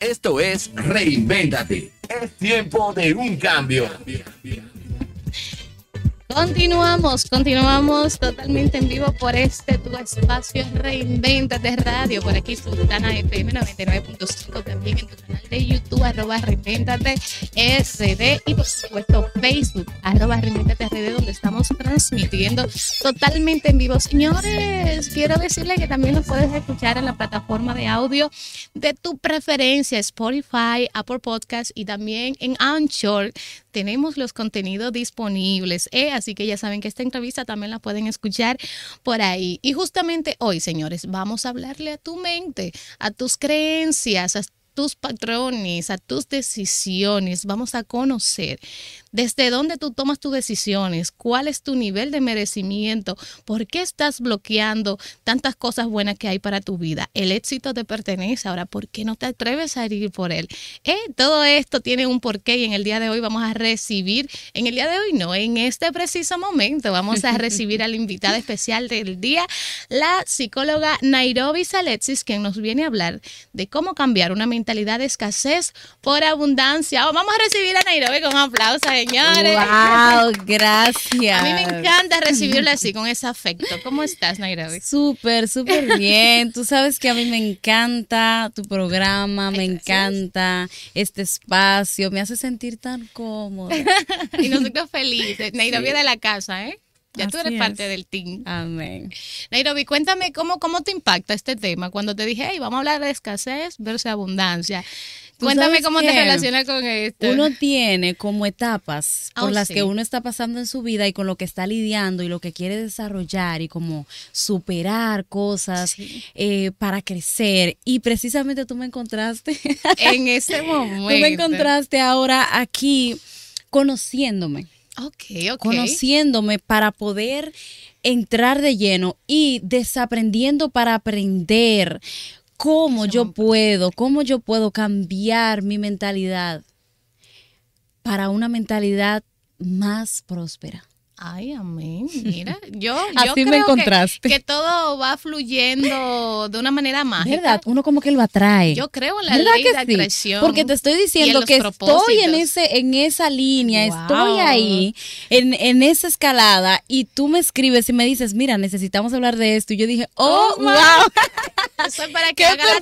Esto es Reinvéntate. Es tiempo de un cambio. Continuamos, continuamos totalmente en vivo por este tu espacio Reinventate Radio, por aquí Sultana FM 99.5, también en tu canal de YouTube, arroba Reinventate SD y por supuesto Facebook, arroba Reinventate RD, donde estamos transmitiendo totalmente en vivo. Señores, quiero decirle que también nos puedes escuchar en la plataforma de audio de tu preferencia, Spotify, Apple Podcast y también en Anchor tenemos los contenidos disponibles. ¿eh? Así que ya saben que esta entrevista también la pueden escuchar por ahí. Y justamente hoy, señores, vamos a hablarle a tu mente, a tus creencias, a tus patrones, a tus decisiones. Vamos a conocer desde dónde tú tomas tus decisiones, cuál es tu nivel de merecimiento, por qué estás bloqueando tantas cosas buenas que hay para tu vida. El éxito te pertenece, ahora, ¿por qué no te atreves a ir por él? Eh, todo esto tiene un porqué y en el día de hoy vamos a recibir, en el día de hoy no, en este preciso momento vamos a recibir a la invitada especial del día, la psicóloga Nairobi Salexis, quien nos viene a hablar de cómo cambiar una mentalidad de escasez por abundancia. Vamos a recibir a Nairobi con un aplauso señores. Wow, gracias. A mí me encanta recibirle así, con ese afecto. ¿Cómo estás, Nairobi? Súper, súper bien. Tú sabes que a mí me encanta tu programa, me encanta este espacio, me hace sentir tan cómoda. y nosotros felices. Nairobi de la casa, ¿eh? Ya tú eres parte del team. Amén. Nairobi, cuéntame cómo, cómo te impacta este tema cuando te dije, hey, vamos a hablar de escasez versus abundancia. Cuéntame cómo te relacionas con esto. Uno tiene como etapas por oh, las que uno está pasando en su vida y con lo que está lidiando y lo que quiere desarrollar y como superar cosas eh, para crecer. Y precisamente tú me encontraste. En ese momento. Tú me encontraste ahora aquí conociéndome. Ok, ok. Conociéndome para poder entrar de lleno y desaprendiendo para aprender cómo yo puedo, cómo yo puedo cambiar mi mentalidad para una mentalidad más próspera. Ay, amén. Mira, yo, yo creo me encontraste. Que, todo va fluyendo de una manera mágica. ¿Verdad? Uno como que lo atrae. Yo creo en la ley de atracción. Porque te estoy diciendo que estoy en ese en esa línea, estoy ahí en, en, esa escalada y tú me escribes y me dices, "Mira, necesitamos hablar de esto." Y yo dije, "Oh, oh wow." Eso es para que haga la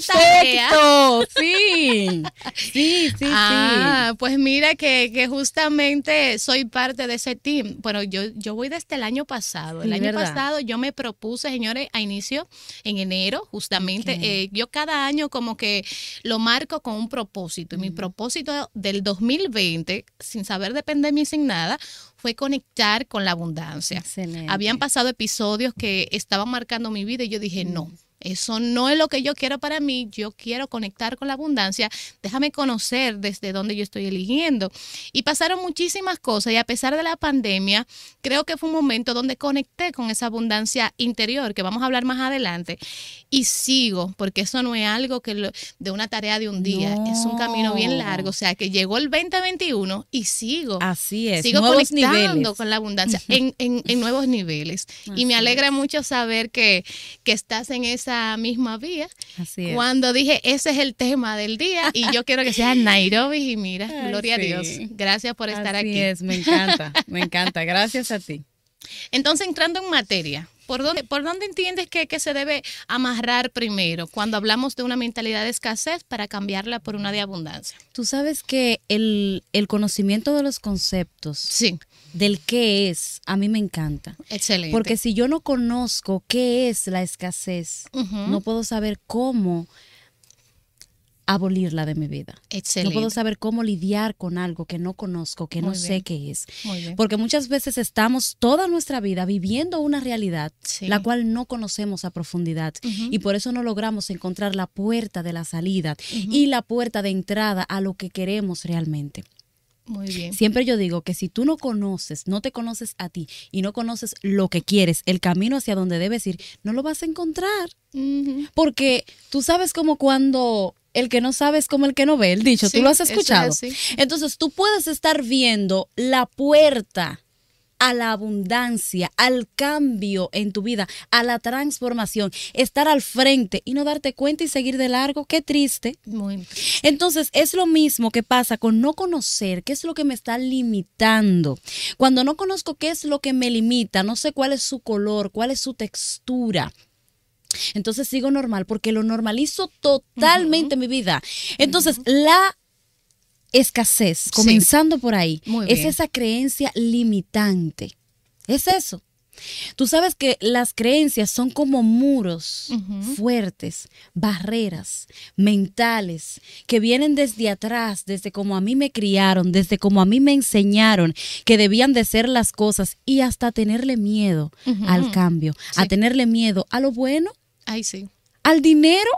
Sí. Sí, sí, ah, pues mira que, que justamente soy parte de ese team. Bueno, yo yo voy desde el año pasado. El año pasado yo me propuse, señores, a inicio en enero, justamente. Eh, yo cada año como que lo marco con un propósito. Y mi propósito del 2020, sin saber de pandemia y sin nada, fue conectar con la abundancia. Habían pasado episodios que estaban marcando mi vida y yo dije, no eso no es lo que yo quiero para mí. Yo quiero conectar con la abundancia. Déjame conocer desde dónde yo estoy eligiendo. Y pasaron muchísimas cosas y a pesar de la pandemia, creo que fue un momento donde conecté con esa abundancia interior, que vamos a hablar más adelante. Y sigo, porque eso no es algo que de una tarea de un día, es un camino bien largo. O sea, que llegó el 2021 y sigo. Así es. Sigo conectando con la abundancia en, en, nuevos niveles. y me alegra mucho saber que, que estás en esa misma vía. Así Cuando dije, ese es el tema del día y yo quiero que sea Nairobi y mira, gloria a Dios. Gracias por estar Así aquí. es, me encanta, me encanta. Gracias a ti. Entonces, entrando en materia, ¿por dónde, por dónde entiendes que, que, se debe amarrar primero cuando hablamos de una mentalidad de escasez para cambiarla por una de abundancia? Tú sabes que el, el conocimiento de los conceptos sí del qué es, a mí me encanta. Excelente. Porque si yo no conozco qué es la escasez, no puedo saber cómo abolirla de mi vida. Excelente. No puedo saber cómo lidiar con algo que no conozco, que no sé qué es. Porque muchas veces estamos toda nuestra vida viviendo una realidad la cual no conocemos a profundidad y por eso no logramos encontrar la puerta de la salida y la puerta de entrada a lo que queremos realmente. Muy bien. Siempre yo digo que si tú no conoces, no te conoces a ti y no conoces lo que quieres, el camino hacia donde debes ir, no lo vas a encontrar. Porque tú sabes como cuando el que no sabe es como el que no ve, el dicho, tú lo has escuchado. Entonces tú puedes estar viendo la puerta a la abundancia, al cambio en tu vida, a la transformación, estar al frente y no darte cuenta y seguir de largo, qué triste. Muy Entonces, es lo mismo que pasa con no conocer qué es lo que me está limitando. Cuando no conozco qué es lo que me limita, no sé cuál es su color, cuál es su textura, entonces sigo normal porque lo normalizo totalmente en mi vida. Entonces, la escasez, comenzando por ahí, es esa creencia limitante. Es eso. Tú sabes que las creencias son como muros fuertes, barreras mentales que vienen desde atrás, desde como a mí me criaron, desde como a mí me enseñaron que debían de ser las cosas y hasta tenerle miedo al cambio, a tenerle miedo a lo bueno. Ay, sí. Al dinero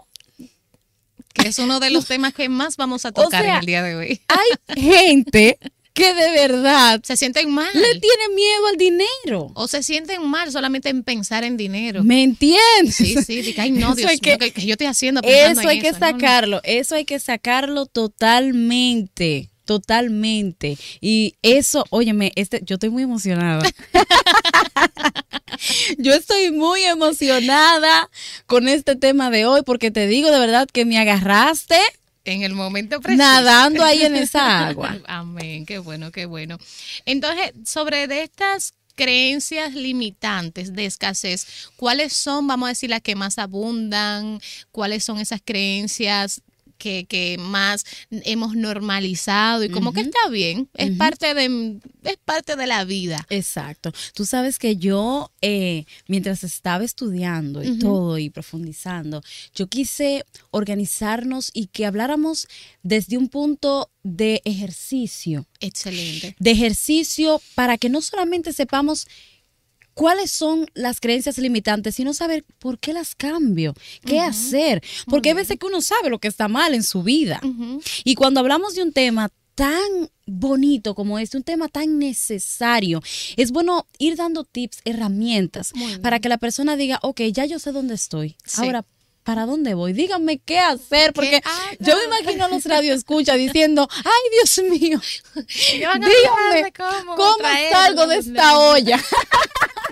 que es uno de los temas que más vamos a tocar en el día de hoy. Hay gente que de verdad se sienten mal. Le tiene miedo al dinero. O se sienten mal solamente en pensar en dinero. ¿Me entiendes? Sí, sí, ay no, Dios que, que, yo estoy haciendo Eso hay que sacarlo, eso hay que sacarlo totalmente totalmente. Y eso, óyeme, este, yo estoy muy emocionada. yo estoy muy emocionada con este tema de hoy porque te digo de verdad que me agarraste. En el momento preciso. Nadando ahí en esa agua. Amén, qué bueno, qué bueno. Entonces, sobre de estas creencias limitantes de escasez, ¿cuáles son, vamos a decir, las que más abundan? ¿Cuáles son esas creencias que, más hemos normalizado y como que está bien, es, parte de, es parte de la vida. Exacto. Tú sabes que yo, eh, mientras estaba estudiando y todo y profundizando, yo quise organizarnos y que habláramos desde un punto de ejercicio. Excelente. De ejercicio para que no solamente sepamos cuáles son las creencias limitantes, sino saber por qué las cambio, qué hacer. Porque hay veces que uno sabe lo que está mal en su vida. Y cuando hablamos de un tema tan bonito como este, un tema tan necesario, es bueno ir dando tips, herramientas, para que la persona diga, ok, ya yo sé dónde estoy. Ahora, ¿para dónde voy? Díganme qué hacer, porque yo me imagino a los escucha diciendo, ay Dios mío, díganme cómo, cómo salgo de esta olla.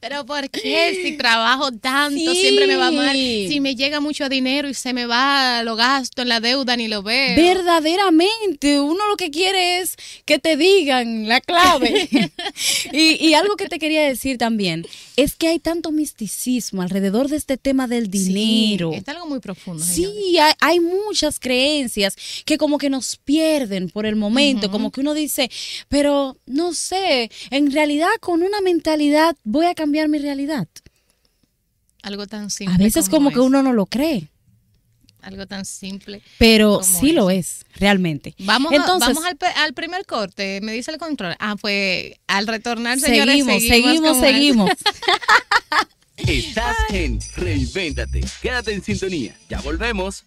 Pero ¿por qué si trabajo tanto siempre me va mal? Si me llega mucho dinero y se me va, lo gasto en la deuda ni lo veo. Verdaderamente, uno lo que quiere es que te digan la clave. y, algo que te quería decir también es que hay tanto misticismo alrededor de este tema del dinero. Sí, es algo muy profundo. Sí, hay, muchas creencias que como que nos pierden por el momento, como que uno dice, pero no sé, en realidad con una mentalidad voy a cambiar mi realidad. Algo tan simple. A veces como, que uno no lo cree. Algo tan simple. Pero sí lo es, realmente. Vamos, Entonces, vamos al, primer corte, me dice el control. Ah, pues al retornar, señores, seguimos, seguimos, seguimos. Estás en Reinvéntate. Quédate en sintonía. Ya volvemos.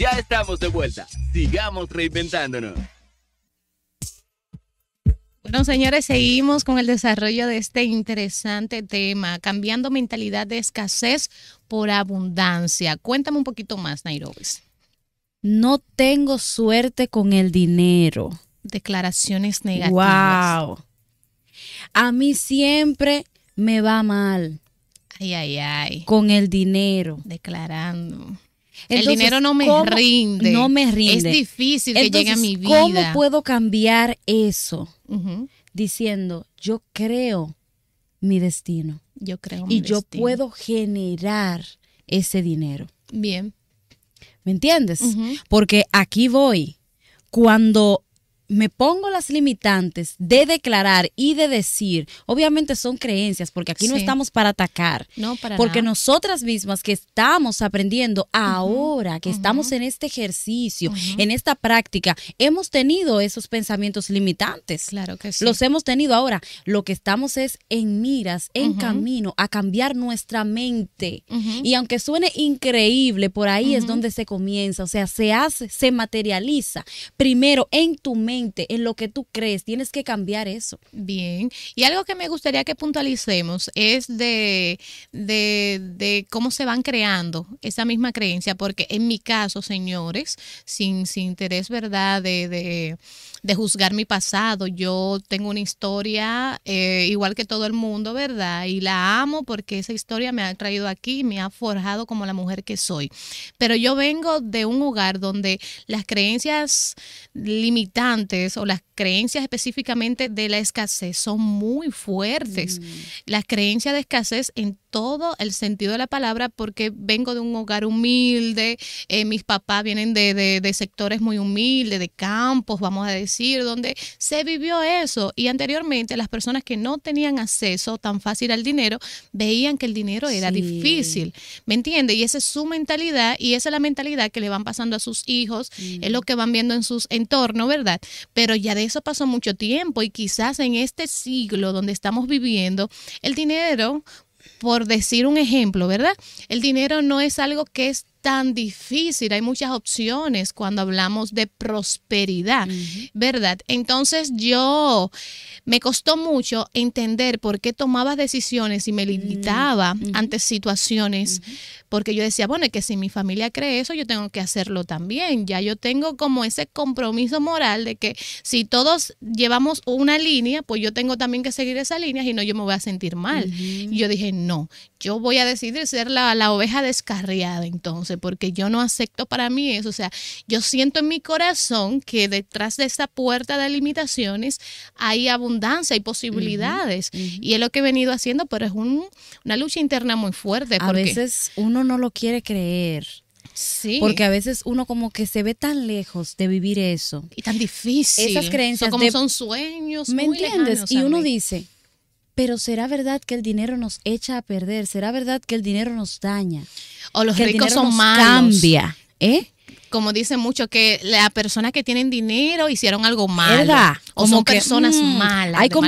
Ya estamos de vuelta. Sigamos reinventándonos. Bueno, señores, seguimos con el desarrollo de este interesante tema, cambiando mentalidad de escasez por abundancia. Cuéntame un poquito más, Nairobi. No tengo suerte con el dinero. Declaraciones negativas. Wow. A mí siempre me va mal. Ay, ay, ay. Con el dinero. Declarando el dinero no me rinde. No me rinde. Es difícil que llegue a mi vida. ¿Cómo puedo cambiar eso? Diciendo, yo creo mi destino. Yo creo mi Y yo puedo generar ese dinero. Bien. ¿Me entiendes? Porque aquí voy. Cuando me pongo las limitantes de declarar y de decir, obviamente son creencias, porque aquí no estamos para atacar, no, para porque nosotras mismas que estamos aprendiendo ahora, que estamos en este ejercicio, en esta práctica, hemos tenido esos pensamientos limitantes. Claro que sí. Los hemos tenido ahora. Lo que estamos es en miras, en camino a cambiar nuestra mente. Y aunque suene increíble, por ahí es donde se comienza, o sea, se hace, se materializa primero en tu mente en lo que tú crees. Tienes que cambiar eso. Bien. Y algo que me gustaría que puntualicemos es de, de, cómo se van creando esa misma creencia, porque en mi caso, señores, sin, sin interés, ¿verdad? de de juzgar mi pasado. Yo tengo una historia eh, igual que todo el mundo, ¿verdad? Y la amo porque esa historia me ha traído aquí, me ha forjado como la mujer que soy. Pero yo vengo de un hogar donde las creencias limitantes o las creencias específicamente de la escasez son muy fuertes. Mm. Las creencias de escasez en todo el sentido de la palabra porque vengo de un hogar humilde, eh, mis papás vienen de, de, sectores muy humildes, de campos, vamos a decir, donde se vivió eso. Y anteriormente las personas que no tenían acceso tan fácil al dinero veían que el dinero era difícil, ¿me entiende? Y esa es su mentalidad y esa es la mentalidad que le van pasando a sus hijos, es lo que van viendo en sus entornos, ¿verdad? Pero ya de eso pasó mucho tiempo y quizás en este siglo donde estamos viviendo, el dinero por decir un ejemplo, ¿verdad? El dinero no es algo que es tan difícil, hay muchas opciones cuando hablamos de prosperidad, ¿verdad? Entonces yo me costó mucho entender por qué tomaba decisiones y me limitaba ante situaciones, porque yo decía, bueno, es que si mi familia cree eso, yo tengo que hacerlo también, ya yo tengo como ese compromiso moral de que si todos llevamos una línea, pues yo tengo también que seguir esa línea y no yo me voy a sentir mal. Y yo dije, no, yo voy a decidir ser la, la oveja descarriada entonces porque yo no acepto para mí eso. O sea, yo siento en mi corazón que detrás de esta puerta de limitaciones hay abundancia, hay posibilidades. Y es lo que he venido haciendo, pero es una lucha interna muy fuerte. A veces uno no lo quiere creer. Sí. Porque a veces uno como que se ve tan lejos de vivir eso. Y tan difícil. Esas creencias. como son sueños. ¿Me entiendes? y uno dice, pero ¿será verdad que el dinero nos echa a perder? ¿Será verdad que el dinero nos daña? O los ricos son malos. Cambia, ¿eh? Como dicen mucho que las personas que tienen dinero hicieron algo malo. ¿Verdad? O son personas mm, malas, hay como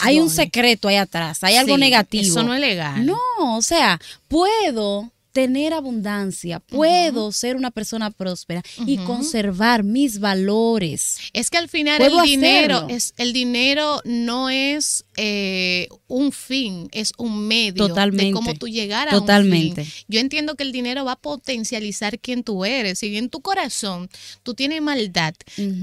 Hay un secreto ahí atrás, hay algo negativo. Eso no es legal. No, o sea, puedo tener abundancia, puedo ser una persona próspera y conservar mis valores. Es que al final el dinero es el dinero no es eh, un fin, es un medio Totalmente. de cómo tú llegar a Totalmente. un fin. Yo entiendo que el dinero va a potencializar quién tú eres. Si en tu corazón tú tienes maldad,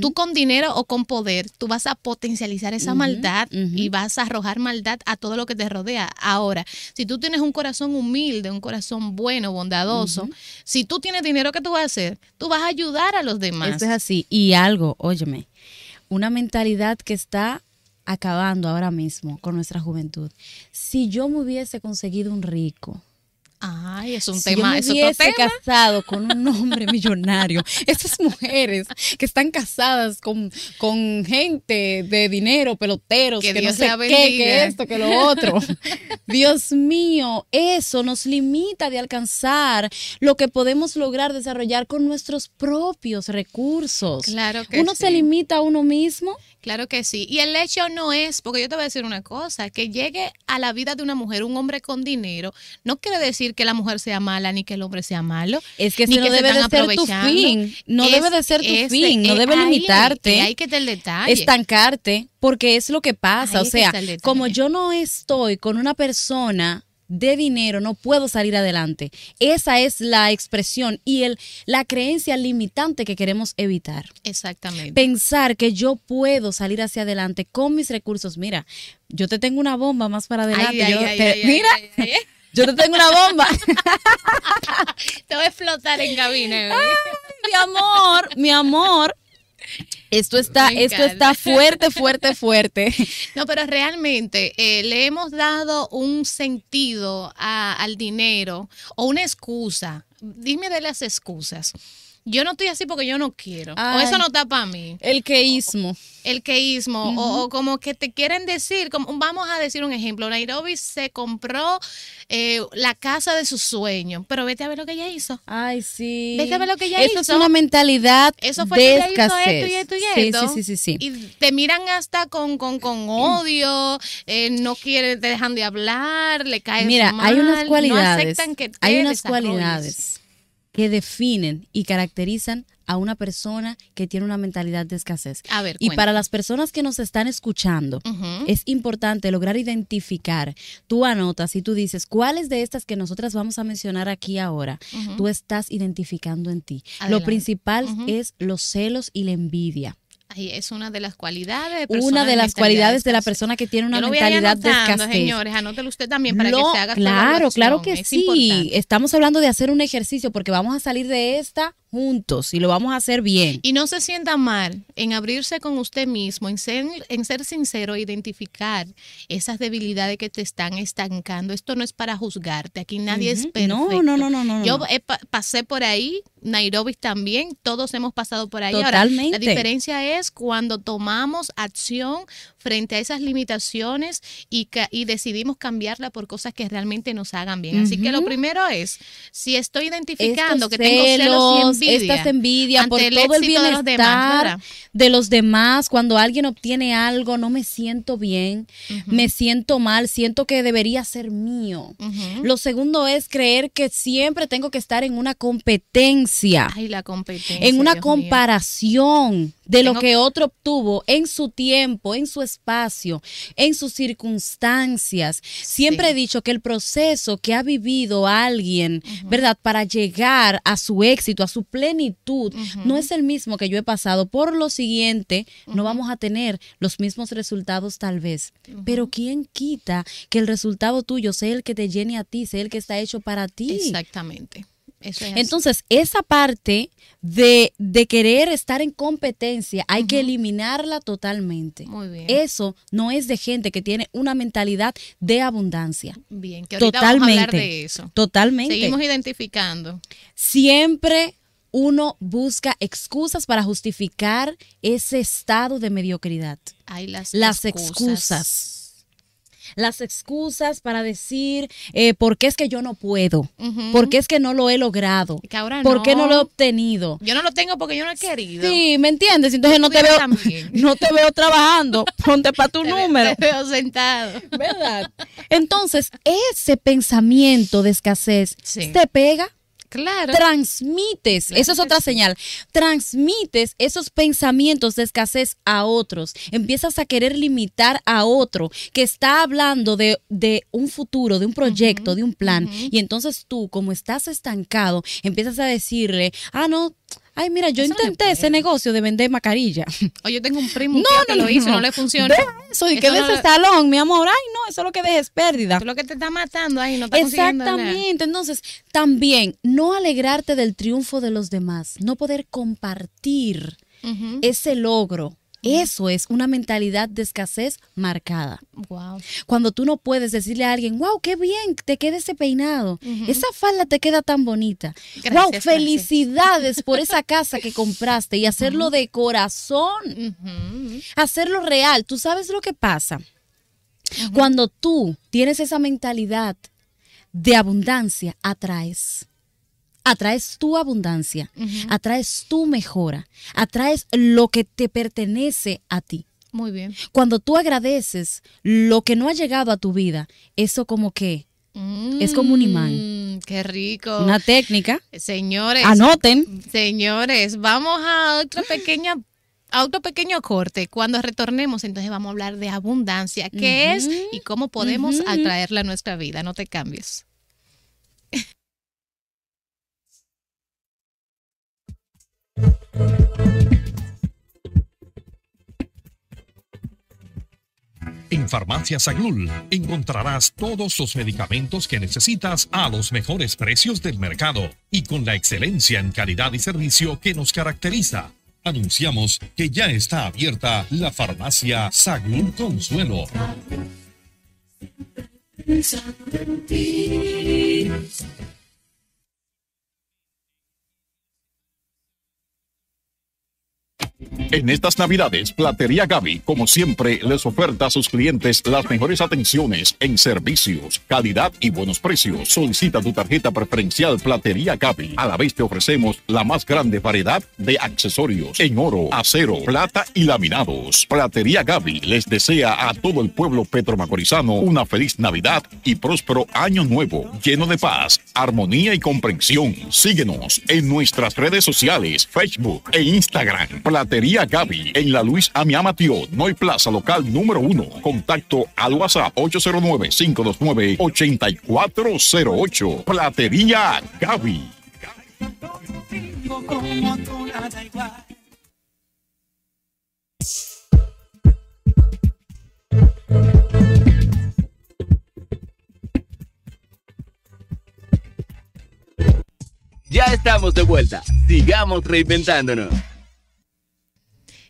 tú con dinero o con poder, tú vas a potencializar esa maldad y vas a arrojar maldad a todo lo que te rodea. Ahora, si tú tienes un corazón humilde, un corazón bueno, bondadoso, si tú tienes dinero, ¿qué tú vas a hacer? Tú vas a ayudar a los demás. Eso es así. Y algo, óyeme, una mentalidad que está acabando ahora mismo con nuestra juventud. Si yo me hubiese conseguido un rico, Ay, es un tema, yo me casado con un hombre millonario. Esas mujeres que están casadas con, con gente de dinero, peloteros, que, no sé qué, que esto, que lo otro. Dios mío, eso nos limita de alcanzar lo que podemos lograr desarrollar con nuestros propios recursos. Claro que Uno se limita a uno mismo. Claro que sí. Y el hecho no es, porque yo te voy a decir una cosa, que llegue a la vida de una mujer un hombre con dinero, no quiere decir que la mujer sea mala ni que el hombre sea malo. Es que, no debe de ser tu fin. No debe de ser tu fin. No debe limitarte. Hay que tener detalle. Estancarte, porque es lo que pasa. o sea, como yo no estoy con una persona de dinero no puedo salir adelante. Esa es la expresión y el, la creencia limitante que queremos evitar. Exactamente. Pensar que yo puedo salir hacia adelante con mis recursos. Mira, yo te tengo una bomba más para adelante. mira. Yo te tengo una bomba. te voy a explotar en cabina. mi amor, mi amor. Esto está, esto está fuerte, fuerte, fuerte. No, pero realmente eh, le hemos dado un sentido al dinero o una excusa. Dime de las excusas yo no estoy así porque yo no quiero. o eso no está para mí. El queísmo. El queísmo. o, como que te quieren decir, como, vamos a decir un ejemplo. Nairobi se compró eh, la casa de sus sueños, pero vete a ver lo que ella hizo. Ay, sí. Vete a ver lo que ella hizo. Eso es una mentalidad eso fue de que ella hizo esto y esto y esto. Sí, sí, sí, sí, Y te miran hasta con, con, con odio, eh, no quieren, te dejan de hablar, le caes Mira, mal, hay unas cualidades. No aceptan que te hay unas cualidades que definen y caracterizan a una persona que tiene una mentalidad de escasez. A ver, y para las personas que nos están escuchando, es importante lograr identificar. Tú anotas y tú dices, ¿cuáles de estas que nosotras vamos a mencionar aquí ahora tú estás identificando en ti? Lo principal es los celos y la envidia. Ahí es una de las cualidades. De una de las cualidades de la persona que tiene una mentalidad de escasez. Señores, anótelo usted también para que se haga Claro, claro que sí. Estamos hablando de hacer un ejercicio porque vamos a salir de esta juntos y lo vamos a hacer bien. Y no se sienta mal en abrirse con usted mismo, en ser, en ser sincero, identificar esas debilidades que te están estancando. Esto no es para juzgarte, aquí nadie es perfecto. No, no, no, no. no Yo pasé por ahí, Nairobi también, todos hemos pasado por ahí. Totalmente. la diferencia es cuando tomamos acción frente a esas limitaciones y, y decidimos cambiarla por cosas que realmente nos hagan bien. Así que lo primero es, si estoy identificando que tengo celos envidia, estas envidia por todo el bienestar de los, demás, cuando alguien obtiene algo, no me siento bien, me siento mal, siento que debería ser mío. Lo segundo es creer que siempre tengo que estar en una competencia. Ay, la competencia. En una comparación de lo que otro obtuvo en su tiempo, en su espacio, en sus circunstancias. Siempre he dicho que el proceso que ha vivido alguien, ¿verdad? Para llegar a su éxito, a su plenitud, no es el mismo que yo he pasado. Por lo siguiente, no vamos a tener los mismos resultados tal vez. Pero ¿quién quita que el resultado tuyo sea el que te llene a ti, sea el que está hecho para ti? Exactamente. Entonces, esa parte de, querer estar en competencia hay que eliminarla totalmente. Muy bien. Eso no es de gente que tiene una mentalidad de abundancia. Bien, que ahorita totalmente, vamos a hablar de eso. Totalmente. Seguimos identificando. Siempre uno busca excusas para justificar ese estado de mediocridad. Las, las excusas las excusas para decir eh, por qué es que yo no puedo, por qué es que no lo he logrado, por qué no lo he obtenido. Yo no lo tengo porque yo no he querido. Sí, ¿me entiendes? Entonces no te veo no te veo trabajando, ponte para tu número. Te veo sentado. ¿Verdad? Entonces, ese pensamiento de escasez te pega Claro. Transmites, eso es otra señal, transmites esos pensamientos de escasez a otros. Empiezas a querer limitar a otro que está hablando de, un futuro, de un proyecto, de un plan. Y entonces tú, como estás estancado, empiezas a decirle, ah, no, Ay, mira, yo intenté ese negocio de vender mascarilla. O yo tengo un primo que lo hizo no le funciona. eso, y que de ese salón, mi amor. Ay, no, eso es lo que dejes pérdida. Eso es lo que te está matando ahí, no está Exactamente. Entonces, también, no alegrarte del triunfo de los demás, no poder compartir ese logro eso es una mentalidad de escasez marcada. Wow. Cuando tú no puedes decirle a alguien, wow, qué bien, te queda ese peinado, esa falda te queda tan bonita. wow, felicidades por esa casa que compraste y hacerlo de corazón, hacerlo real. ¿Tú sabes lo que pasa? Cuando tú tienes esa mentalidad de abundancia, atraes atraes tu abundancia, atraes tu mejora, atraes lo que te pertenece a ti. Muy bien. Cuando tú agradeces lo que no ha llegado a tu vida, eso como que es como un imán. Mm, qué rico. Una técnica. Señores. Anoten. Señores, vamos a otra pequeña a otro pequeño corte. Cuando retornemos, entonces vamos a hablar de abundancia, qué es y cómo podemos atraerla a nuestra vida. No te cambies. En Farmacia Saglul encontrarás todos los medicamentos que necesitas a los mejores precios del mercado y con la excelencia en calidad y servicio que nos caracteriza. Anunciamos que ya está abierta la farmacia Sagún Consuelo. En estas Navidades, Platería Gaby, como siempre, les oferta a sus clientes las mejores atenciones en servicios, calidad y buenos precios. Solicita tu tarjeta preferencial Platería Gaby. A la vez te ofrecemos la más grande variedad de accesorios en oro, acero, plata y laminados. Platería Gaby les desea a todo el pueblo petromacorizano una feliz Navidad y próspero año nuevo, lleno de paz, armonía y comprensión. Síguenos en nuestras redes sociales, Facebook e Instagram. Platería Gaby en la Luis Amiama Tío, Noy Plaza Local número 1. Contacto al WhatsApp 809-529-8408. Platería Gaby. Ya estamos de vuelta. Sigamos reinventándonos.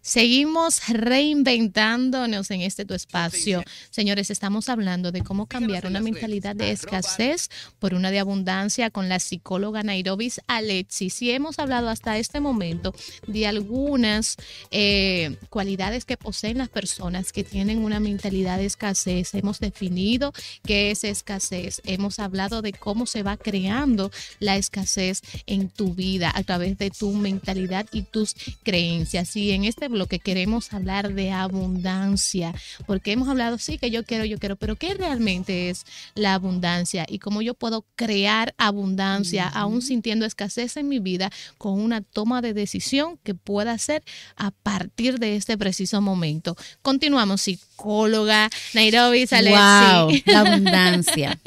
Seguimos reinventándonos en este tu espacio. Señores, estamos hablando de cómo cambiar una mentalidad de escasez por una de abundancia con la psicóloga Nairobis Alexis. Y hemos hablado hasta este momento de algunas eh, cualidades que poseen las personas que tienen una mentalidad de escasez. Hemos definido qué es escasez. Hemos hablado de cómo se va creando la escasez en tu vida a través de tu mentalidad y tus creencias. Y en este lo que queremos hablar de abundancia, porque hemos hablado, sí, que yo quiero, yo quiero, pero ¿qué realmente es la abundancia? Y cómo yo puedo crear abundancia, aún sintiendo escasez en mi vida, con una toma de decisión que pueda hacer a partir de este preciso momento. Continuamos, psicóloga Nairobi Salesi. Wow, la abundancia.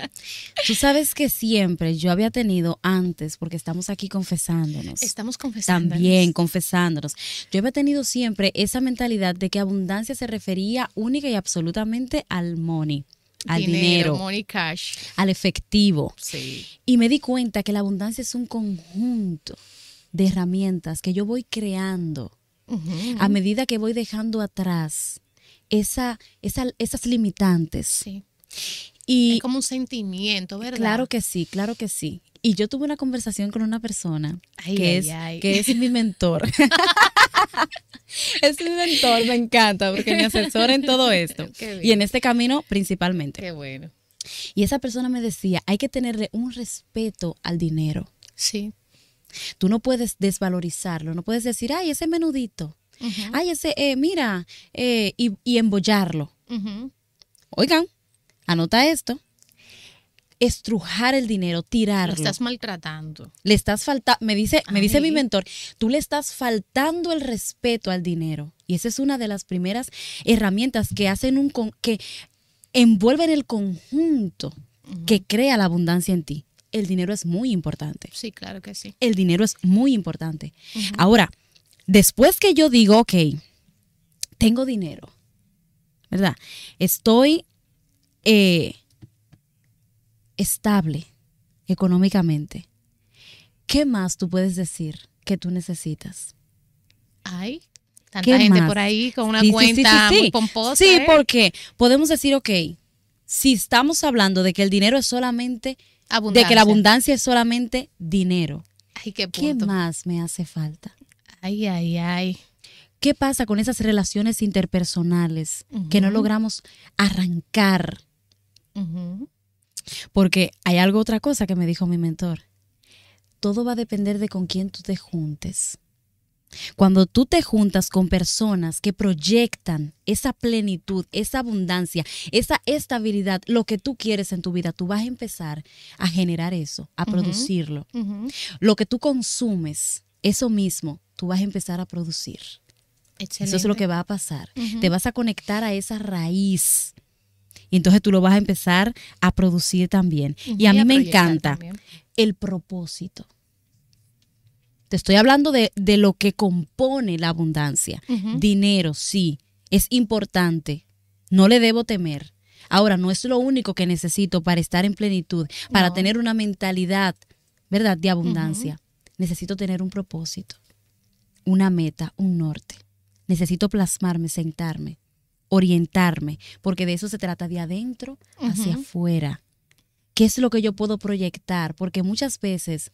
Tú sabes que siempre yo había tenido antes, porque estamos aquí confesándonos. Estamos confesándonos. También confesándonos. Yo había tenido siempre esa mentalidad de que abundancia se refería única y absolutamente al money al dinero, money cash. al efectivo. Sí. Y me di cuenta que la abundancia es un conjunto de herramientas que yo voy creando a medida que voy dejando atrás esa, esas limitantes. Sí. Y es como un sentimiento, ¿verdad? Claro que sí, claro que sí. Y yo tuve una conversación con una persona que, es, que es mi mentor. es mi mentor, me encanta, porque me asesora en todo esto. Y en este camino principalmente. Qué bueno. Y esa persona me decía, hay que tenerle un respeto al dinero. Sí. Tú no puedes desvalorizarlo, no puedes decir, ay, ese menudito, ay, ese, eh, mira, eh, y, y, embollarlo. Oigan, anota esto estrujar el dinero, tirarlo. Lo estás maltratando. Le estás faltando, me dice, me dice mi mentor, tú le estás faltando el respeto al dinero. Y esa es una de las primeras herramientas que hacen un que envuelven el conjunto que crea la abundancia en ti. El dinero es muy importante. Sí, claro que sí. El dinero es muy importante. Ahora, después que yo digo, ok, tengo dinero, ¿verdad? Estoy eh, estable económicamente, ¿qué más tú puedes decir que tú necesitas? Ay, tanta gente por ahí con una cuenta muy pomposa. Sí, ¿eh? porque podemos decir, ok, si estamos hablando de que el dinero es solamente, de que la abundancia es solamente dinero, ay, qué, ¿qué más me hace falta? Ay, ay, ay. ¿Qué pasa con esas relaciones interpersonales que no logramos arrancar? Porque hay algo otra cosa que me dijo mi mentor. Todo va a depender de con quién tú te juntes. Cuando tú te juntas con personas que proyectan esa plenitud, esa abundancia, esa estabilidad, lo que tú quieres en tu vida, tú vas a empezar a generar eso, a producirlo. Lo que tú consumes, eso mismo, tú vas a empezar a producir. Eso es lo que va a pasar. Te vas a conectar a esa raíz y entonces tú lo vas a empezar a producir también. Y a mí me encanta el propósito. Te estoy hablando de, lo que compone la abundancia. Dinero, sí, es importante. No le debo temer. Ahora, no es lo único que necesito para estar en plenitud, para tener una mentalidad, ¿verdad?, de abundancia. Necesito tener un propósito. una meta, un norte. Necesito plasmarme, sentarme, orientarme, porque de eso se trata de adentro hacia afuera. ¿Qué es lo que yo puedo proyectar? Porque muchas veces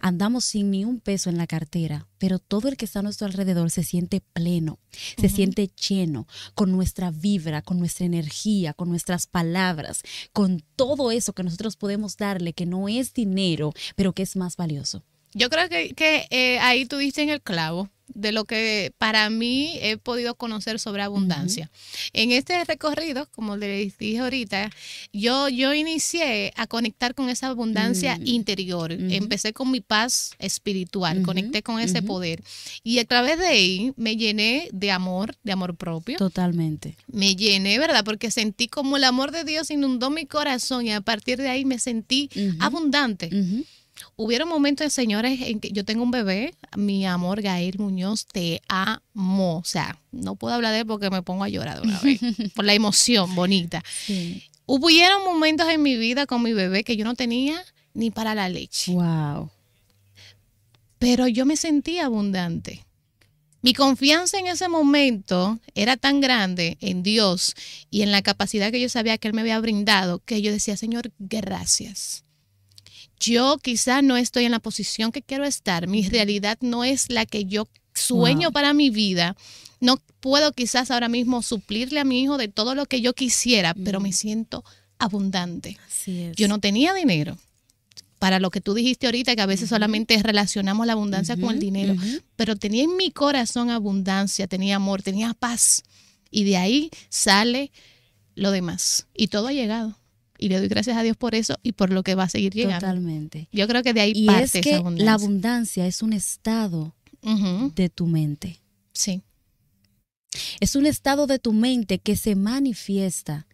andamos sin ni un peso en la cartera, pero todo el que está a nuestro alrededor se siente pleno, se siente lleno con nuestra vibra, con nuestra energía, con nuestras palabras, con todo eso que nosotros podemos darle, que no es dinero, pero que es más valioso. Yo creo que, que eh, ahí tú diste en el clavo de lo que para mí he podido conocer sobre abundancia. En este recorrido, como les dije ahorita, yo, yo inicié a conectar con esa abundancia mm. interior. Empecé con mi paz espiritual, conecté con ese poder. Y a través de ahí me llené de amor, de amor propio. Totalmente. Me llené, ¿verdad? Porque sentí como el amor de Dios inundó mi corazón y a partir de ahí me sentí abundante. Hubieron momentos, señores, en que yo tengo un bebé, mi amor Gael Muñoz, te amo. O sea, no puedo hablar de él porque me pongo a llorar de una vez, por la emoción bonita. Hubieron momentos en mi vida con mi bebé que yo no tenía ni para la leche. Wow. Pero yo me sentía abundante. Mi confianza en ese momento era tan grande en Dios y en la capacidad que yo sabía que Él me había brindado que yo decía, Señor, gracias yo quizá no estoy en la posición que quiero estar, mi realidad no es la que yo sueño para mi vida, no puedo quizás ahora mismo suplirle a mi hijo de todo lo que yo quisiera, pero me siento abundante. Yo no tenía dinero. Para lo que tú dijiste ahorita, que a veces solamente relacionamos la abundancia con el dinero, pero tenía en mi corazón abundancia, tenía amor, tenía paz. Y de ahí sale lo demás. Y todo ha llegado y le doy gracias a Dios por eso y por lo que va a seguir llegando. Totalmente. Yo creo que de ahí y parte es que esa abundancia. La abundancia es un estado de tu mente. Sí. Es un estado de tu mente que se manifiesta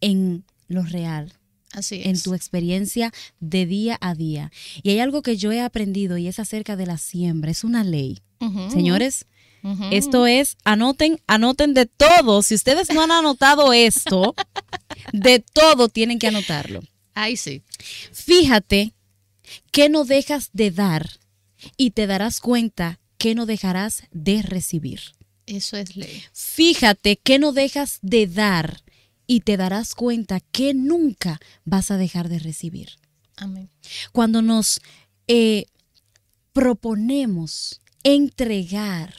en lo real. Así es. En tu experiencia de día a día. Y hay algo que yo he aprendido y es acerca de la siembra. Es una ley. Señores, esto es, anoten, anoten de todo. Si ustedes no han anotado esto, de todo tienen que anotarlo. Ahí sí. Fíjate que no dejas de dar y te darás cuenta que no dejarás de recibir. Eso es ley. Fíjate que no dejas de dar y te darás cuenta que nunca vas a dejar de recibir. Amén. Cuando nos eh, proponemos entregar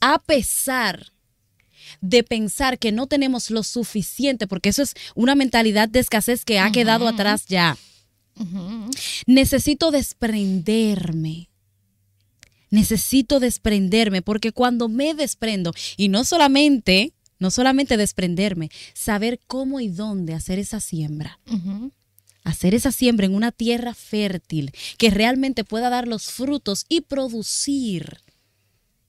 a pesar de pensar que no tenemos lo suficiente, porque eso es una mentalidad de escasez que ha quedado atrás ya. Necesito desprenderme. Necesito desprenderme, porque cuando me desprendo, y no solamente, no solamente desprenderme, saber cómo y dónde hacer esa siembra. Hacer esa siembra en una tierra fértil que realmente pueda dar los frutos y producir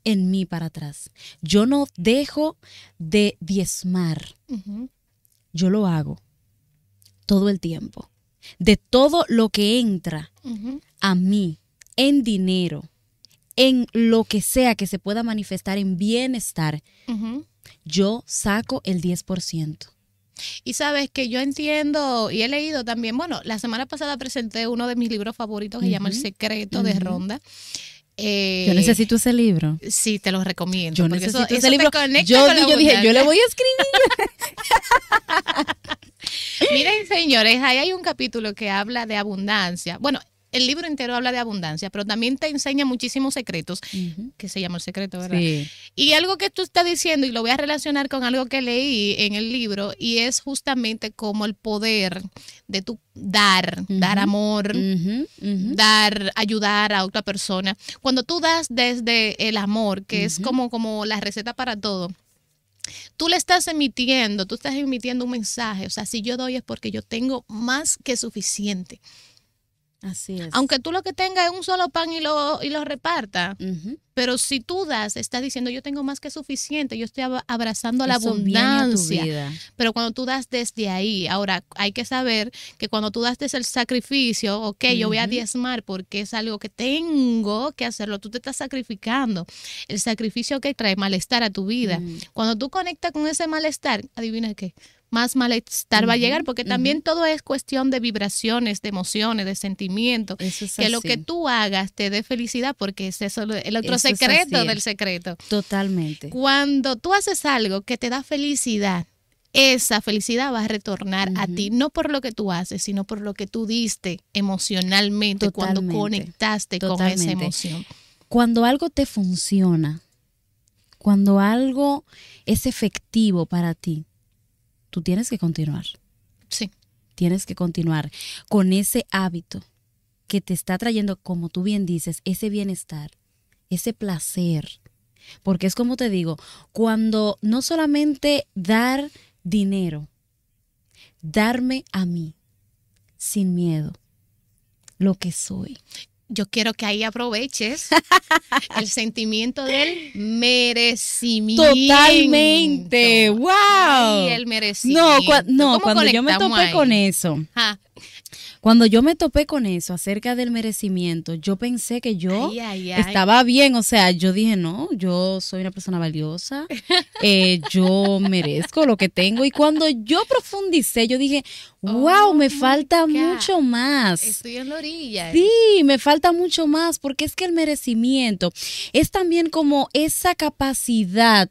en mí para atrás. Yo no dejo de diezmar. Yo lo hago todo el tiempo. De todo lo que entra a mí en dinero, en lo que sea que se pueda manifestar en bienestar, yo saco el 10%. Y sabes que yo entiendo y he leído también, bueno, la semana pasada presenté uno de mis libros favoritos que se llama El secreto de Ronda. Eh, yo necesito ese libro. Sí, te lo recomiendo. Yo necesito ese libro. Yo, yo dije, yo le voy a escribir. Miren, señores, ahí hay un capítulo que habla de abundancia. Bueno, el libro entero habla de abundancia, pero también te enseña muchísimos secretos, que se llama el secreto, ¿verdad? Sí. Y algo que tú estás diciendo, y lo voy a relacionar con algo que leí en el libro, y es justamente como el poder de tu dar, dar amor, dar, ayudar a otra persona. Cuando tú das desde el amor, que es como, como la receta para todo, tú le estás emitiendo, tú estás emitiendo un mensaje. O sea, si yo doy es porque yo tengo más que suficiente. Así es. Aunque tú lo que tengas es un solo pan y lo, y lo reparta. Pero si tú das, estás diciendo yo tengo más que suficiente, yo estoy abrazando la abundancia. Pero cuando tú das desde ahí, ahora hay que saber que cuando tú das desde el sacrificio, ok, yo voy a diezmar porque es algo que tengo que hacerlo, tú te estás sacrificando. El sacrificio que trae malestar a tu vida. Cuando tú conectas con ese malestar, adivina qué, más malestar va a llegar, porque también todo es cuestión de vibraciones, de emociones, de sentimientos. que lo que tú hagas te dé felicidad, porque es eso el otro secreto del secreto. Totalmente. Cuando tú haces algo que te da felicidad, esa felicidad va a retornar a ti, no por lo que tú haces, sino por lo que tú diste emocionalmente cuando conectaste con esa emoción. Cuando algo te funciona, cuando algo es efectivo para ti, tú tienes que continuar. Sí. Tienes que continuar con ese hábito que te está trayendo, como tú bien dices, ese bienestar, ese placer. Porque es como te digo, cuando no solamente dar dinero, darme a mí, sin miedo, lo que soy. Yo quiero que ahí aproveches el sentimiento del merecimiento. Totalmente, wow. el merecimiento. No, no cuando yo me topé con eso. Cuando yo me topé con eso acerca del merecimiento, yo pensé que yo estaba bien, o sea, yo dije, no, yo soy una persona valiosa, eh, yo merezco lo que tengo y cuando yo profundicé, yo dije, wow, me oh falta mucho más. Estoy en la orilla. Sí, me falta mucho más porque es que el merecimiento es también como esa capacidad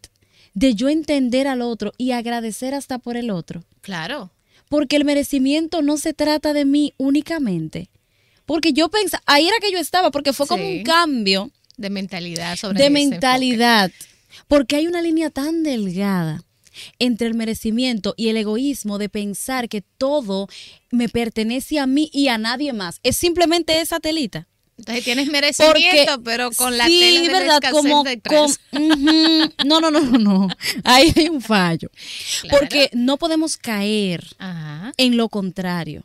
de yo entender al otro y agradecer hasta por el otro. Claro porque el merecimiento no se trata de mí únicamente. Porque yo pensaba, ahí era que yo estaba, porque fue como un cambio. De mentalidad sobre De mentalidad. Porque hay una línea tan delgada entre el merecimiento y el egoísmo de pensar que todo me pertenece a mí y a nadie más. Es simplemente esa telita. Entonces tienes merecimiento, pero con la tela de verdad, como, no, no, no, no, no. Ahí hay un fallo. Porque no podemos caer en lo contrario.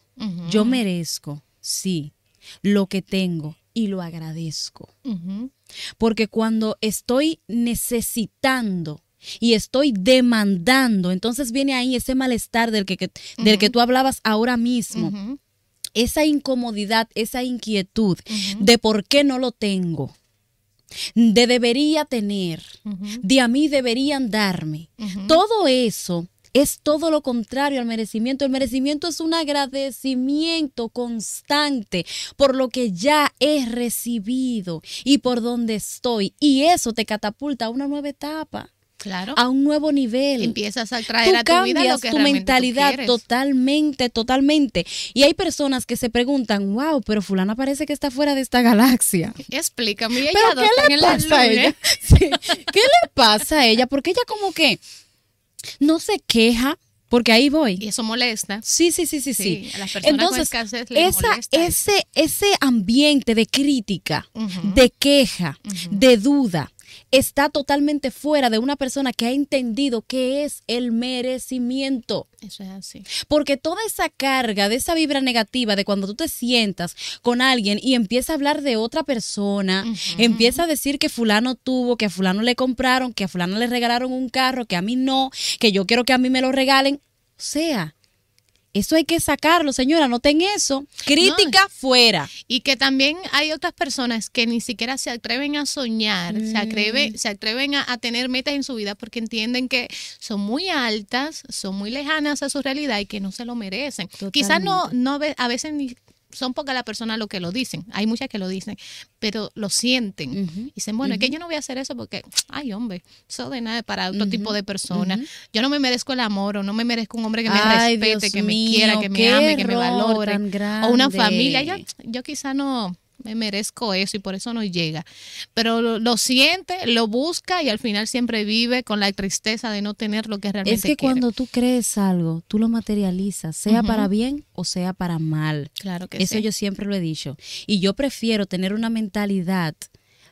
Yo merezco, sí, lo que tengo y lo agradezco. Porque cuando estoy necesitando y estoy demandando, entonces viene ahí ese malestar del que, del que tú hablabas ahora mismo esa incomodidad, esa inquietud de por qué no lo tengo, de debería tener, de a mí deberían darme. Todo eso es todo lo contrario al merecimiento. El merecimiento es un agradecimiento constante por lo que ya he recibido y por donde estoy. Y eso te catapulta a una nueva etapa claro. a un nuevo nivel. Empiezas a traer a tu vida lo que tu mentalidad totalmente, totalmente. Y hay personas que se preguntan, wow, pero fulana parece que está fuera de esta galaxia. Explícame, ella ¿Pero qué le pasa a ella? ¿Qué le pasa a ella? Porque ella como que no se queja porque ahí voy. Y eso molesta. Sí, sí, sí, sí, sí. A las personas Entonces, esa, ese, ese ambiente de crítica, de queja, de duda, está totalmente fuera de una persona que ha entendido qué es el merecimiento. Eso es así. Porque toda esa carga de esa vibra negativa de cuando tú te sientas con alguien y empieza a hablar de otra persona, empieza a decir que fulano tuvo, que a fulano le compraron, que a fulano le regalaron un carro, que a mí no, que yo quiero que a mí me lo regalen. O sea, eso hay que sacarlo, señora, noten eso. Crítica fuera. Y que también hay otras personas que ni siquiera se atreven a soñar, se, atreven, mm. se atreven a, tener metas en su vida porque entienden que son muy altas, son muy lejanas a su realidad y que no se lo merecen. Quizás no, no a veces ni son pocas las personas lo que lo dicen, hay muchas que lo dicen, pero lo sienten. Dicen, bueno, es que yo no voy a hacer eso porque, ay, hombre, eso de nada para otro tipo de personas. Yo no me merezco el amor o no me merezco un hombre que me respete, que me quiera, que me ame, que me valore. O una familia. Yo, yo quizá no, me merezco eso y por eso no llega. Pero lo, siente, lo busca y al final siempre vive con la tristeza de no tener lo que realmente Es que cuando tú crees algo, tú lo materializas, sea para bien o sea para mal. Claro que eso yo siempre lo he dicho. Y yo prefiero tener una mentalidad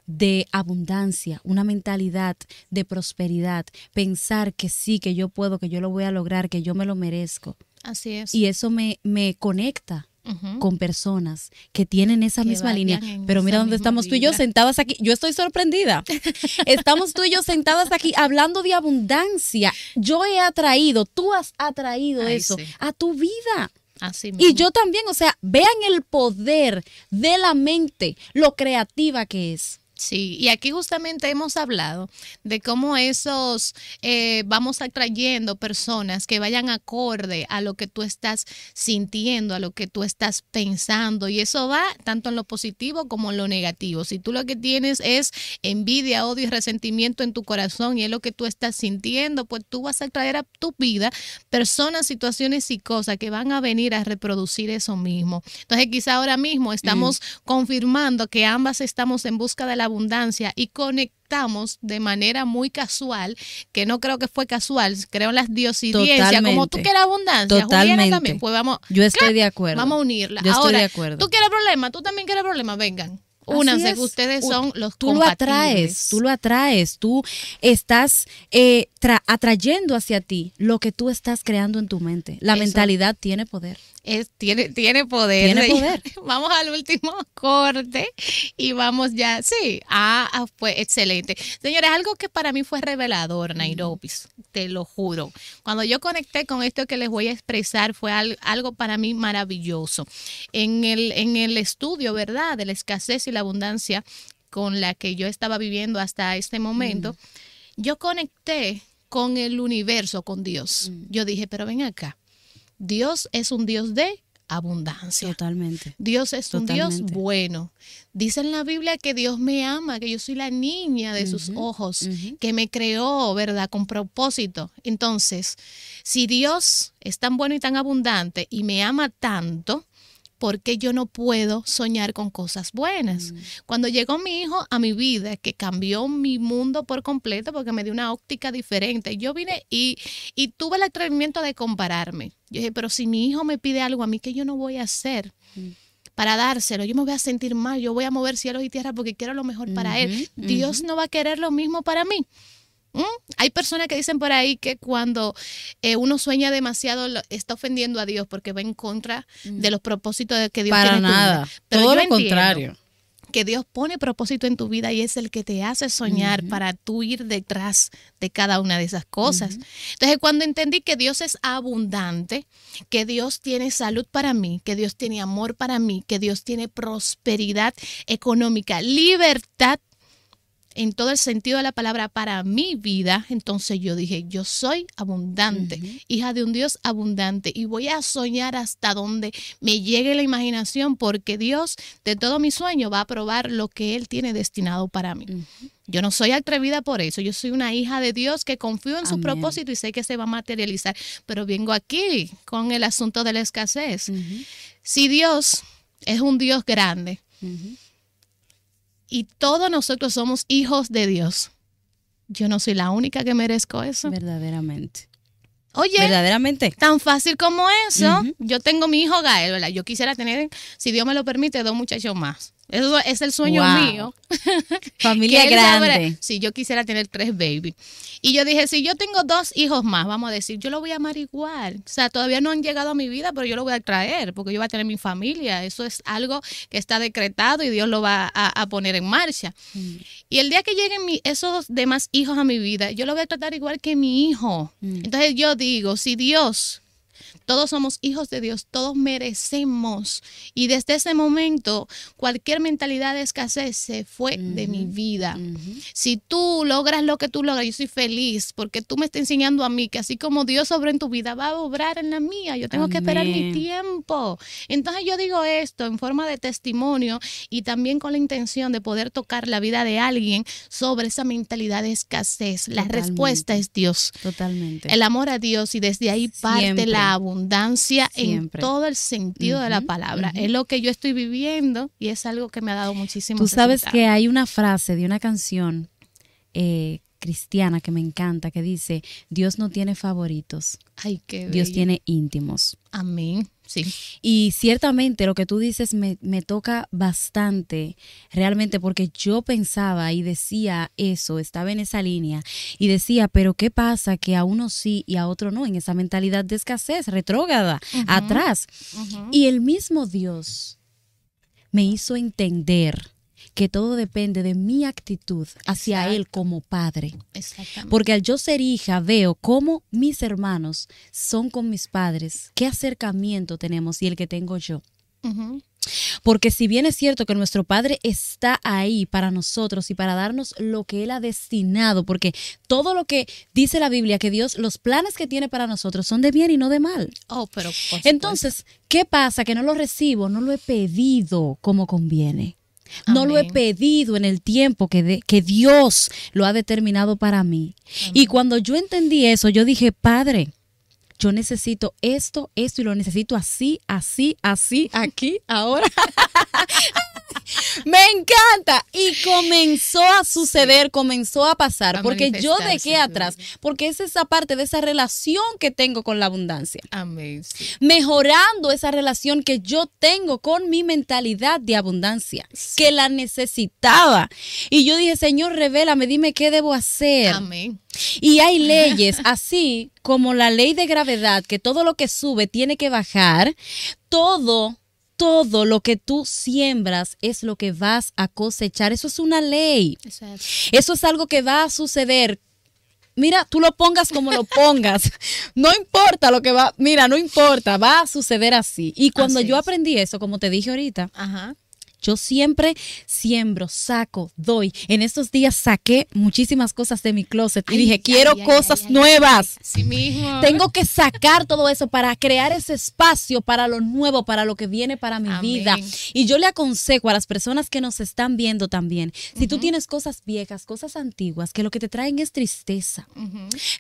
de abundancia, una mentalidad de prosperidad, pensar que sí, que yo puedo, que yo lo voy a lograr, que yo me lo merezco. Así es. Y eso me, me conecta con personas que tienen esa misma línea. Pero mira dónde estamos tú y yo sentadas aquí. Yo estoy sorprendida. estamos tú y yo sentadas aquí hablando de abundancia. Yo he atraído, tú has atraído eso a tu vida. Así y yo también, o sea, vean el poder de la mente, lo creativa que es. Sí, y aquí justamente hemos hablado de cómo esos eh, vamos atrayendo personas que vayan acorde a lo que tú estás sintiendo, a lo que tú estás pensando, y eso va tanto en lo positivo como en lo negativo. Si tú lo que tienes es envidia, odio y resentimiento en tu corazón y es lo que tú estás sintiendo, pues tú vas a traer a tu vida personas, situaciones y cosas que van a venir a reproducir eso mismo. Entonces quizá ahora mismo estamos mm. confirmando que ambas estamos en busca de la abundancia y conectamos de manera muy casual, que no creo que fue casual, creo en las diosidencias, como tú quieres abundancia, Totalmente. también, pues vamos. Yo estoy de acuerdo. Vamos a unirla. Yo estoy de acuerdo. Tú quieres problemas, tú también quieres problemas, vengan. Únanse, que ustedes son los Tú lo atraes, tú lo atraes, tú estás eh, atrayendo hacia ti lo que tú estás creando en tu mente. La mentalidad tiene poder tiene, tiene poder. Tiene poder. Vamos al último corte y vamos ya. Sí, ah, ah, fue excelente. Señores, algo que para mí fue revelador, Nairobi, te lo juro. Cuando yo conecté con esto que les voy a expresar, fue algo para mí maravilloso. En el, en el estudio, ¿verdad?, de la escasez y la abundancia con la que yo estaba viviendo hasta este momento, yo conecté con el universo, con Dios. Yo dije, pero ven acá Dios es un Dios de abundancia. Totalmente. Dios es un Dios bueno. Dice en la Biblia que Dios me ama, que yo soy la niña de sus ojos, que me creó, ¿verdad? Con propósito. Entonces, si Dios es tan bueno y tan abundante y me ama tanto, ¿por qué yo no puedo soñar con cosas buenas? Mm. Cuando llegó mi hijo a mi vida, que cambió mi mundo por completo porque me dio una óptica diferente, yo vine y, y tuve el atrevimiento de compararme. Yo dije, pero si mi hijo me pide algo a mí, ¿qué yo no voy a hacer? Mm. Para dárselo, yo me voy a sentir mal, yo voy a mover cielos y tierra porque quiero lo mejor para él. Dios no va a querer lo mismo para mí. ¿Mm? Hay personas que dicen por ahí que cuando eh, uno sueña demasiado está ofendiendo a Dios porque va en contra mm. de los propósitos que Dios Para nada, Pero todo lo contrario. Que Dios pone propósito en tu vida y es el que te hace soñar para tú ir detrás de cada una de esas cosas. Entonces, cuando entendí que Dios es abundante, que Dios tiene salud para mí, que Dios tiene amor para mí, que Dios tiene prosperidad económica, libertad en todo el sentido de la palabra para mi vida, entonces yo dije, yo soy abundante, hija de un Dios abundante y voy a soñar hasta donde me llegue la imaginación porque Dios de todo mi sueño va a probar lo que Él tiene destinado para mí. Yo no soy atrevida por eso, yo soy una hija de Dios que confío en su propósito y sé que se va a materializar, pero vengo aquí con el asunto de la escasez. Si Dios es un Dios grande, y todos nosotros somos hijos de Dios. Yo no soy la única que merezco eso. Verdaderamente. Oye, verdaderamente. Tan fácil como eso. Yo tengo mi hijo Gael, ¿verdad? Yo quisiera tener, si Dios me lo permite, dos muchachos más. Eso es el sueño mío. Familia grande. Si yo quisiera tener tres babies. Y yo dije, si yo tengo dos hijos más, vamos a decir, yo lo voy a amar igual. O sea, todavía no han llegado a mi vida, pero yo lo voy a traer, porque yo voy a tener mi familia. Eso es algo que está decretado y Dios lo va a, poner en marcha. Mm. Y el día que lleguen esos demás hijos a mi vida, yo lo voy a tratar igual que mi hijo. Mm. Entonces yo digo, si Dios todos somos hijos de Dios, todos merecemos. Y desde ese momento, cualquier mentalidad de escasez se fue de mi vida. Si tú logras lo que tú logras, yo soy feliz porque tú me estás enseñando a mí que así como Dios obra en tu vida, va a obrar en la mía. Yo tengo que esperar mi tiempo. Entonces yo digo esto en forma de testimonio y también con la intención de poder tocar la vida de alguien sobre esa mentalidad de escasez. La respuesta es Dios. Totalmente. El amor a Dios y desde ahí parte la abundancia en todo el sentido de la palabra. Es lo que yo estoy viviendo y es algo que me ha dado muchísimo. Tú sabes que hay una frase de una canción eh, cristiana que me encanta que dice, Dios no tiene favoritos. Ay, qué Dios tiene íntimos. Amén. Sí. Y ciertamente lo que tú dices me, me, toca bastante, realmente, porque yo pensaba y decía eso, estaba en esa línea, y decía, pero ¿qué pasa que a uno sí y a otro no? En esa mentalidad de escasez, retrógrada, atrás. Y el mismo Dios me hizo entender que todo depende de mi actitud hacia Él como padre. Porque al yo ser hija veo cómo mis hermanos son con mis padres, qué acercamiento tenemos y el que tengo yo. Porque si bien es cierto que nuestro Padre está ahí para nosotros y para darnos lo que Él ha destinado, porque todo lo que dice la Biblia, que Dios, los planes que tiene para nosotros son de bien y no de mal. Oh, pero Entonces, ¿qué pasa? Que no lo recibo, no lo he pedido como conviene. No lo he pedido en el tiempo que, que Dios lo ha determinado para mí. Y cuando yo entendí eso, yo dije, Padre, yo necesito esto, esto y lo necesito así, así, así, aquí, ahora. Me encanta. Y comenzó a suceder, comenzó a pasar, porque yo dejé atrás, porque es esa parte de esa relación que tengo con la abundancia. Amén. Mejorando esa relación que yo tengo con mi mentalidad de abundancia, que la necesitaba. Y yo dije, Señor, revélame, dime qué debo hacer. Amén. Y hay leyes así como la ley de gravedad, que todo lo que sube tiene que bajar, todo todo lo que tú siembras es lo que vas a cosechar. Eso es una ley. Eso es algo que va a suceder. Mira, tú lo pongas como lo pongas. No importa lo que va, mira, no importa, va a suceder así. Y cuando yo aprendí eso, como te dije ahorita, Ajá. Yo siempre siembro, saco, doy. En estos días saqué muchísimas cosas de mi closet y dije, quiero cosas nuevas. Sí mismo. Tengo que sacar todo eso para crear ese espacio para lo nuevo, para lo que viene para mi vida. Y yo le aconsejo a las personas que nos están viendo también, si tú tienes cosas viejas, cosas antiguas, que lo que te traen es tristeza,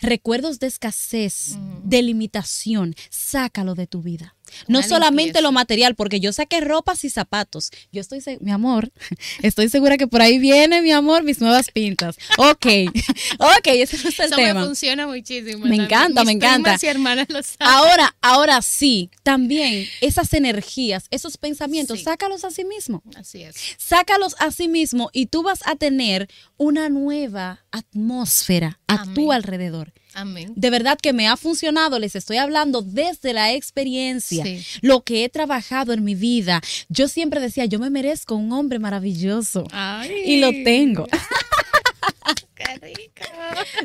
recuerdos de escasez, de limitación, sácalo de tu vida. No solamente lo material, porque yo saqué ropas y zapatos. Yo estoy, mi amor, estoy segura que por ahí viene, mi amor, mis nuevas pintas. Ok, ok, ese es el Eso tema. me funciona muchísimo. Me encanta, me encanta. Y hermanas lo ahora, ahora sí, también esas energías, esos pensamientos, sácalos a sí mismo. Así es. Sácalos a sí mismo y tú vas a tener una nueva atmósfera a tu alrededor. Amén. De verdad que me ha funcionado, les estoy hablando desde la experiencia, lo que he trabajado en mi vida. Yo siempre decía, yo me merezco un hombre maravilloso. Y lo tengo. ¡Qué rico!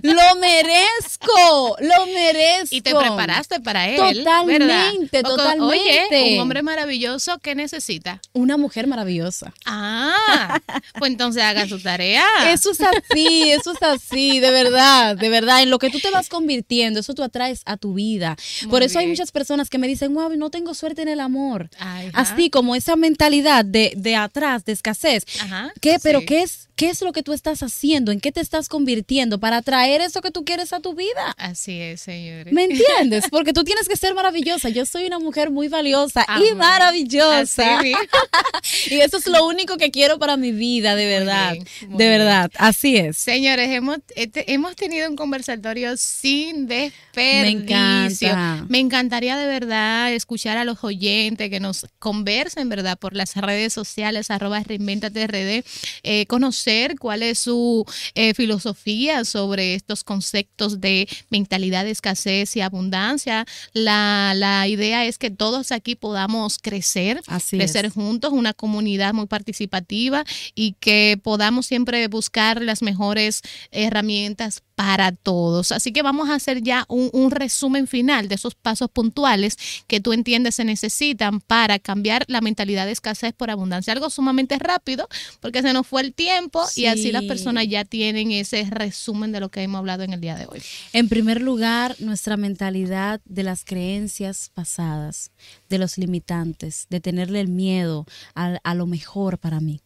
Lo merezco, lo merezco. Y te preparaste para él. Totalmente, totalmente. Oye, un hombre maravilloso, ¿qué necesita? Una mujer maravillosa. Ah, pues entonces haga su tarea. Eso es así, eso es así, de verdad, de verdad. En lo que tú te vas convirtiendo, eso tú atraes a tu vida. Por eso hay muchas personas que me dicen, wow, no tengo suerte en el amor. Así como esa mentalidad de, de atrás, de escasez. Ajá, ¿Qué? Pero ¿qué es, ¿qué es lo que tú estás haciendo? ¿En qué te estás convirtiendo para traer eso que tú quieres a tu vida. Así es, señores. ¿Me entiendes? Porque tú tienes que ser maravillosa. Yo soy una mujer muy valiosa y maravillosa. y eso es lo único que quiero para mi vida, de verdad. de verdad, así es. Señores, hemos, este, hemos tenido un conversatorio sin desperdicio. Me encanta. Me encantaría de verdad escuchar a los oyentes que nos conversen, ¿verdad? Por las redes sociales, arroba reinventate RD, eh, conocer cuál es su eh, filosofía filosofía sobre estos conceptos de mentalidad de escasez y abundancia. La, la idea es que todos aquí podamos crecer, crecer juntos, una comunidad muy participativa y que podamos siempre buscar las mejores herramientas para todos. Así que vamos a hacer ya un, resumen final de esos pasos puntuales que tú entiendes se necesitan para cambiar la mentalidad de escasez por abundancia. Algo sumamente rápido porque se nos fue el tiempo y así las personas ya tienen ese resumen de lo que hemos hablado en el día de hoy. En primer lugar, nuestra mentalidad de las creencias pasadas, de los limitantes, de tenerle el miedo a, lo mejor para mí.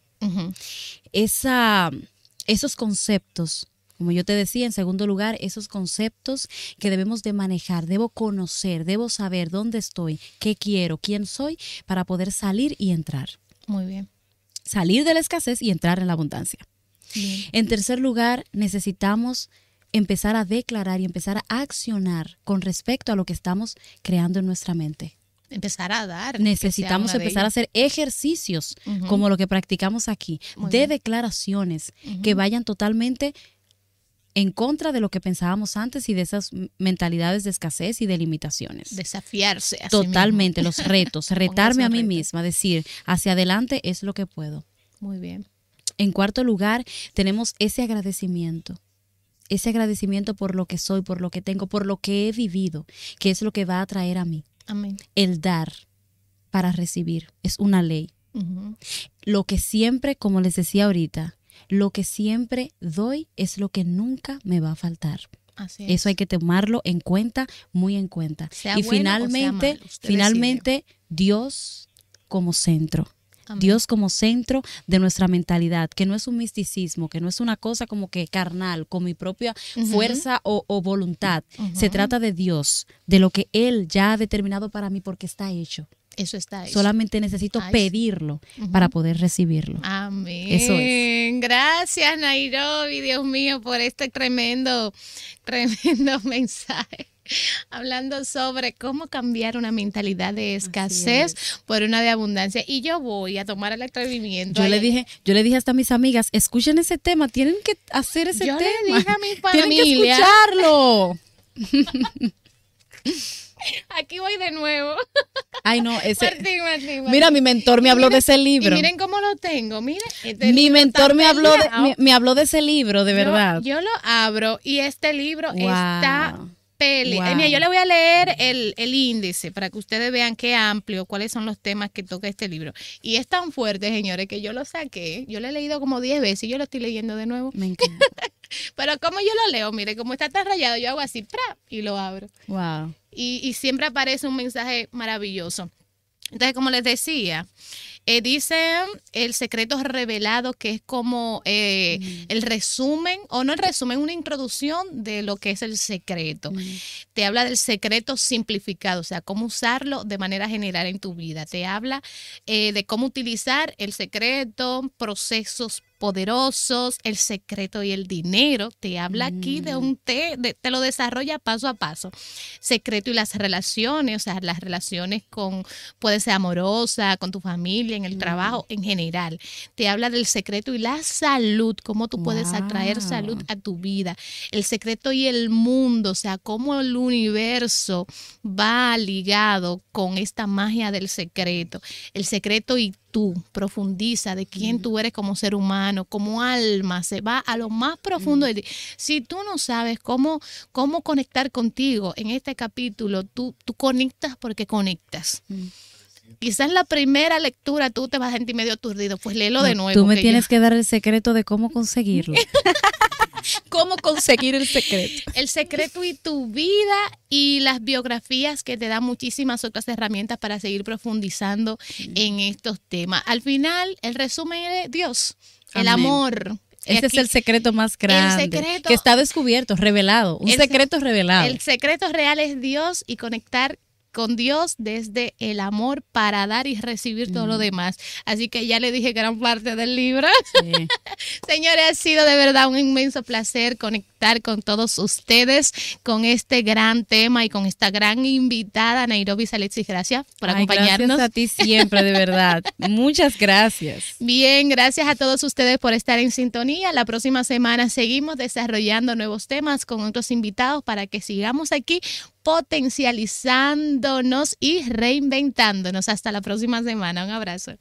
Esa, esos conceptos como yo te decía, en segundo lugar, esos conceptos que debemos de manejar, debo conocer, debo saber dónde estoy, qué quiero, quién soy, para poder salir y entrar. Muy bien. Salir de la escasez y entrar en la abundancia. En tercer lugar, necesitamos empezar a declarar y empezar a accionar con respecto a lo que estamos creando en nuestra mente. Empezar a dar. Necesitamos empezar a hacer ejercicios como lo que practicamos aquí, de declaraciones que vayan totalmente en contra de lo que pensábamos antes y de esas mentalidades de escasez y de limitaciones. Desafiarse. Totalmente, los retos, retarme a mí misma, decir, hacia adelante es lo que puedo. Muy bien. En cuarto lugar, tenemos ese agradecimiento. Ese agradecimiento por lo que soy, por lo que tengo, por lo que he vivido, que es lo que va a traer a mí. Amén. El dar para recibir es una ley. Lo que siempre, como les decía ahorita, lo que siempre doy es lo que nunca me va a faltar. Eso hay que tomarlo en cuenta, muy en cuenta. y finalmente, finalmente, Dios como centro. Dios como centro de nuestra mentalidad, que no es un misticismo, que no es una cosa como que carnal, con mi propia fuerza o, voluntad. Se trata de Dios, de lo que Él ya ha determinado para mí porque está hecho. Eso está hecho. Solamente necesito pedirlo para poder recibirlo. Amén. Eso es. Gracias, Nairobi, Dios mío, por este tremendo, tremendo mensaje hablando sobre cómo cambiar una mentalidad de escasez por una de abundancia. Y yo voy a tomar el atrevimiento. Yo le dije, yo le dije hasta a mis amigas, escuchen ese tema, tienen que hacer ese tema. Le dije a mi familia. Tienen que escucharlo. Aquí voy de nuevo. Ay, no, ese. Mira, mi mentor me habló de ese libro. miren cómo lo tengo. Miren. Este mi mentor me habló, de, me, habló de ese libro, de verdad. Yo, lo abro y este libro está pele. mira, yo le voy a leer el, índice para que ustedes vean qué amplio, cuáles son los temas que toca este libro. Y es tan fuerte, señores, que yo lo saqué. Yo lo he leído como 10 veces y yo lo estoy leyendo de nuevo. Me encanta. Pero como yo lo leo, mire, como está tan rayado, yo hago así, ¡pra! y lo abro. Wow. Y, y siempre aparece un mensaje maravilloso. Entonces, como les decía, eh, dice el secreto revelado, que es como eh, mm. el resumen, o no el resumen, una introducción de lo que es el secreto. Mm. Te habla del secreto simplificado, o sea, cómo usarlo de manera general en tu vida. Te habla eh, de cómo utilizar el secreto, procesos poderosos, el secreto y el dinero. Te habla aquí de mm. un té, te lo desarrolla paso a paso. Secreto y las relaciones, o sea, las relaciones con, puede ser amorosa, con tu familia, en el trabajo, en general. Te habla del secreto y la salud, cómo tú puedes atraer salud a tu vida. El secreto y el mundo, o sea, cómo el universo va ligado con esta magia del secreto. El secreto y tú, profundiza de quién tú eres como ser humano, como alma, se va a lo más profundo de ti. Si tú no sabes cómo, cómo conectar contigo en este capítulo, tú, tú conectas porque conectas. Quizás en la primera lectura tú te vas a sentir medio aturdido, pues léelo de nuevo. Tú me tienes que dar el secreto de cómo conseguirlo. ¿Cómo conseguir el secreto? El secreto y tu vida y las biografías que te dan muchísimas otras herramientas para seguir profundizando en estos temas. Al final, el resumen es Dios, el amor. Ese es el secreto más grande. que está descubierto, revelado. Un secreto revelado. El secreto real es Dios y conectar con Dios desde el amor para dar y recibir todo lo mm. demás. Así que ya le dije gran parte del libro. Señores, ha sido de verdad un inmenso placer conectar con todos ustedes con este gran tema y con esta gran invitada, Nairobi Salexis. Gracias por acompañarnos. Gracias a ti siempre, de verdad. Muchas gracias. Bien, gracias a todos ustedes por estar en sintonía. La próxima semana seguimos desarrollando nuevos temas con otros invitados para que sigamos aquí potencializándonos y reinventándonos. Hasta la próxima semana. Un abrazo.